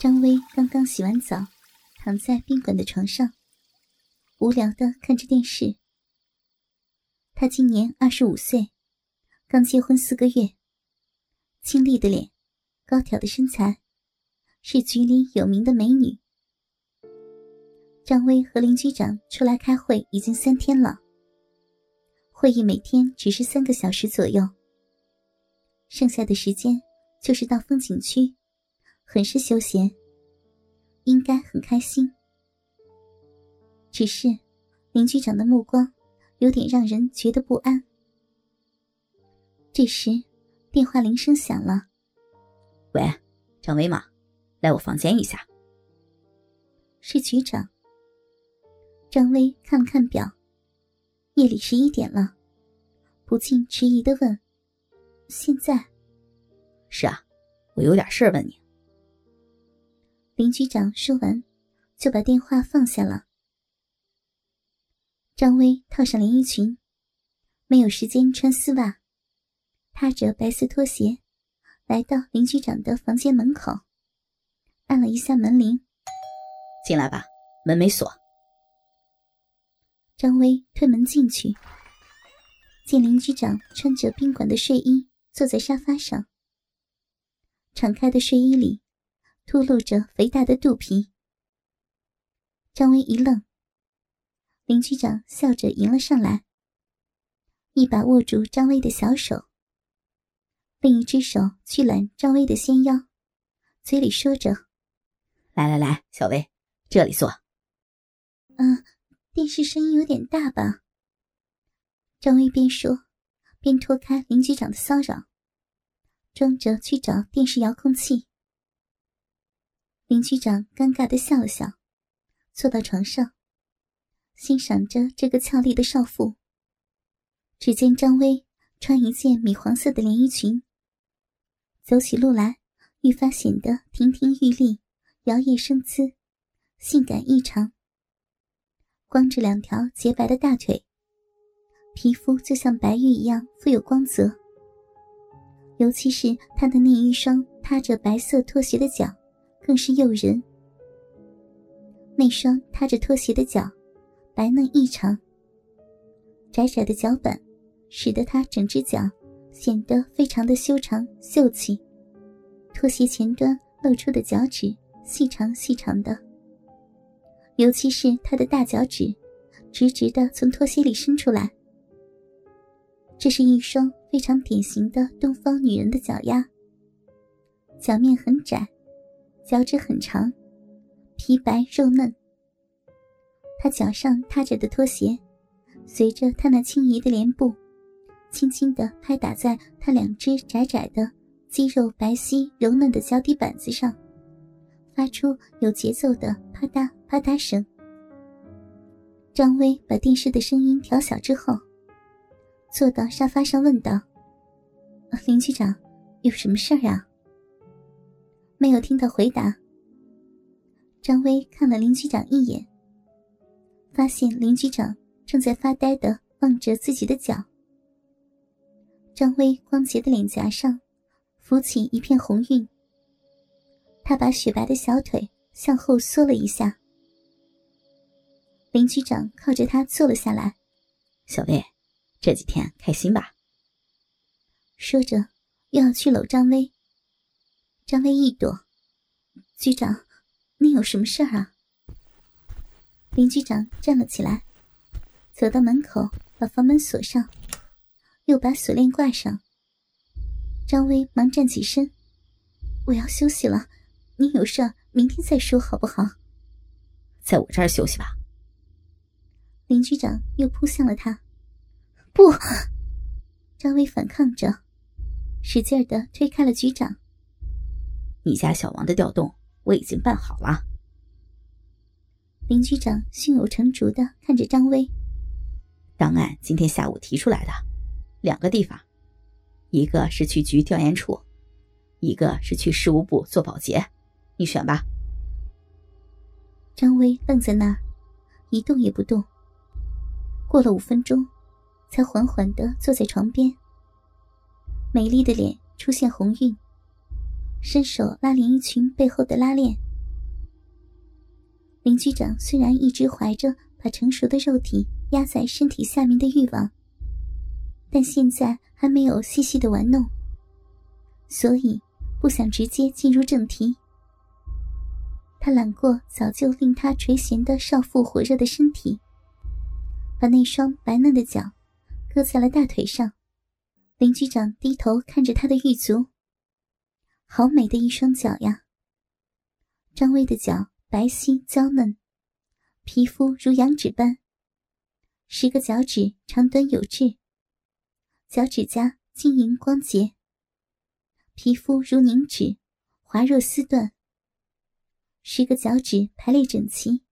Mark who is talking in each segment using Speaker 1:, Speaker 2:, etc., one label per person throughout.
Speaker 1: 张薇刚刚洗完澡，躺在宾馆的床上，无聊的看着电视。她今年二十五岁，刚结婚四个月，清丽的脸，高挑的身材，是局里有名的美女。张薇和林局长出来开会已经三天了，会议每天只是三个小时左右，剩下的时间就是到风景区。很是休闲，应该很开心。只是林局长的目光有点让人觉得不安。这时，电话铃声响了。
Speaker 2: “喂，张威吗？来我房间一下。”
Speaker 1: 是局长。张威看了看表，夜里十一点了，不禁迟疑的问：“现在？”“
Speaker 2: 是啊，我有点事问你。”
Speaker 1: 林局长说完，就把电话放下了。张薇套上连衣裙，没有时间穿丝袜，踏着白色拖鞋，来到林局长的房间门口，按了一下门铃：“
Speaker 2: 进来吧，门没锁。”
Speaker 1: 张薇推门进去，见林局长穿着宾馆的睡衣坐在沙发上，敞开的睡衣里。吐露着肥大的肚皮，张威一愣。林局长笑着迎了上来，一把握住张威的小手，另一只手去揽张威的纤腰，嘴里说着：“
Speaker 2: 来来来，小薇，这里坐。”“
Speaker 1: 嗯，电视声音有点大吧？”张威边说边脱开林局长的骚扰，装着去找电视遥控器。林局长尴尬的笑了笑，坐到床上，欣赏着这个俏丽的少妇。只见张薇穿一件米黄色的连衣裙，走起路来愈发显得亭亭玉立、摇曳生姿，性感异常。光着两条洁白的大腿，皮肤就像白玉一样富有光泽。尤其是她的那一双踏着白色拖鞋的脚。更是诱人。那双踏着拖鞋的脚，白嫩异常。窄窄的脚板，使得她整只脚显得非常的修长秀气。拖鞋前端露出的脚趾细长细长的，尤其是她的大脚趾，直直的从拖鞋里伸出来。这是一双非常典型的东方女人的脚丫，脚面很窄。脚趾很长，皮白肉嫩。他脚上踏着的拖鞋，随着他那轻盈的莲步，轻轻地拍打在他两只窄窄的、肌肉白皙柔嫩的脚底板子上，发出有节奏的啪嗒啪嗒声。张威把电视的声音调小之后，坐到沙发上问道：“林局长，有什么事儿啊？”没有听到回答。张威看了林局长一眼，发现林局长正在发呆的望着自己的脚。张威光洁的脸颊上浮起一片红晕，他把雪白的小腿向后缩了一下。林局长靠着他坐了下来：“
Speaker 2: 小薇，这几天开心吧？”
Speaker 1: 说着，又要去搂张威。张威一躲，局长，你有什么事儿啊？林局长站了起来，走到门口，把房门锁上，又把锁链挂上。张威忙站起身：“我要休息了，你有事明天再说好不好？”
Speaker 2: 在我这儿休息吧。
Speaker 1: 林局长又扑向了他，不！张威反抗着，使劲的推开了局长。
Speaker 2: 你家小王的调动我已经办好了。
Speaker 1: 林局长胸有成竹的看着张威，
Speaker 2: 档案今天下午提出来的，两个地方，一个是去局调研处，一个是去事务部做保洁，你选吧。
Speaker 1: 张威愣在那儿，一动也不动。过了五分钟，才缓缓的坐在床边，美丽的脸出现红晕。伸手拉连衣裙背后的拉链，林局长虽然一直怀着把成熟的肉体压在身体下面的欲望，但现在还没有细细的玩弄，所以不想直接进入正题。他揽过早就令他垂涎的少妇火热的身体，把那双白嫩的脚搁在了大腿上。林局长低头看着他的玉足，好美的一双脚呀！张薇的脚。白皙娇嫩，皮肤如羊脂般。十个脚趾长短有致，脚趾甲晶莹光洁。皮肤如凝脂，滑若丝缎。十个脚趾排列整齐，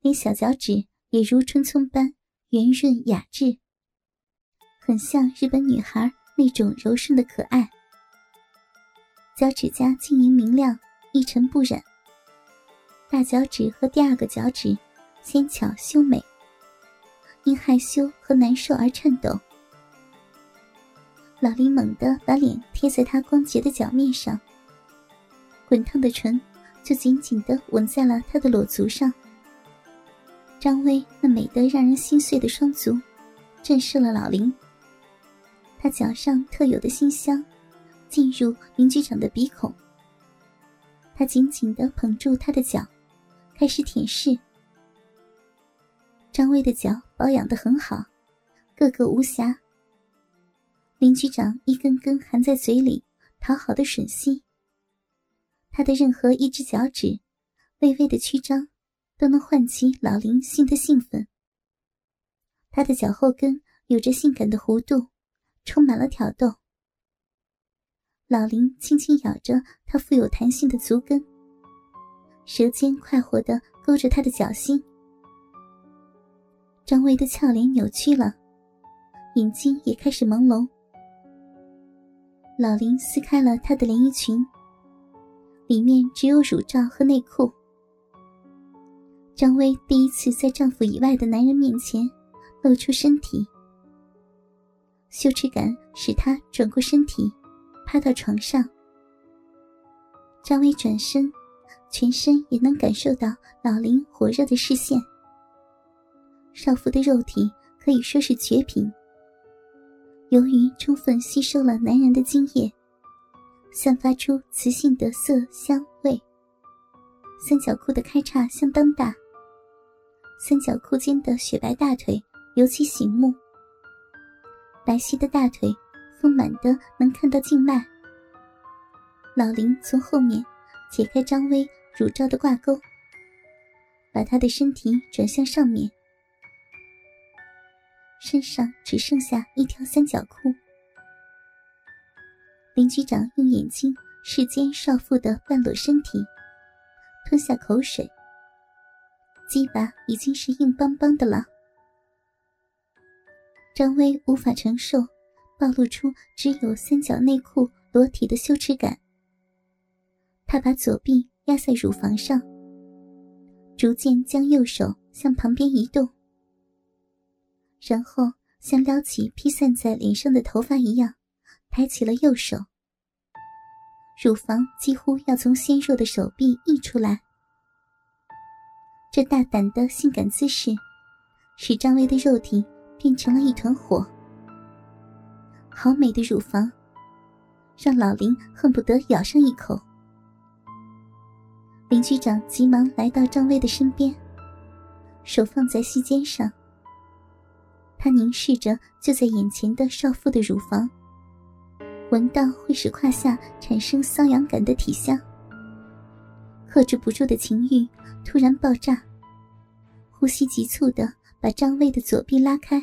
Speaker 1: 连小脚趾也如春葱般圆润雅致，很像日本女孩那种柔顺的可爱。脚趾甲晶莹明亮，一尘不染。大脚趾和第二个脚趾，纤巧秀美，因害羞和难受而颤抖。老林猛地把脸贴在他光洁的脚面上，滚烫的唇就紧紧地吻在了他的裸足上。张薇那美得让人心碎的双足，震慑了老林。他脚上特有的馨香，进入林局长的鼻孔。他紧紧的捧住他的脚。开始舔舐。张薇的脚保养的很好，个个无瑕。林局长一根根含在嘴里，讨好的吮吸。他的任何一只脚趾，微微的曲张，都能唤起老林心的兴奋。他的脚后跟有着性感的弧度，充满了挑逗。老林轻轻咬着他富有弹性的足跟。舌尖快活地勾着他的脚心，张薇的俏脸扭曲了，眼睛也开始朦胧。老林撕开了她的连衣裙，里面只有乳罩和内裤。张薇第一次在丈夫以外的男人面前露出身体，羞耻感使她转过身体，趴到床上。张薇转身。全身也能感受到老林火热的视线。少妇的肉体可以说是绝品。由于充分吸收了男人的精液，散发出雌性的色香味。三角裤的开叉相当大，三角裤间的雪白大腿尤其醒目。白皙的大腿丰满的能看到静脉。老林从后面解开张薇。乳罩的挂钩，把他的身体转向上面，身上只剩下一条三角裤。林局长用眼睛视奸少妇的半裸身体，吞下口水。鸡巴已经是硬邦邦的了。张薇无法承受暴露出只有三角内裤裸体的羞耻感，他把左臂。压在乳房上，逐渐将右手向旁边移动，然后像撩起披散在脸上的头发一样，抬起了右手。乳房几乎要从纤弱的手臂溢出来。这大胆的性感姿势，使张薇的肉体变成了一团火。好美的乳房，让老林恨不得咬上一口。林局长急忙来到张薇的身边，手放在膝肩上。他凝视着就在眼前的少妇的乳房，闻到会使胯下产生瘙痒感的体香。克制不住的情欲突然爆炸，呼吸急促的把张薇的左臂拉开。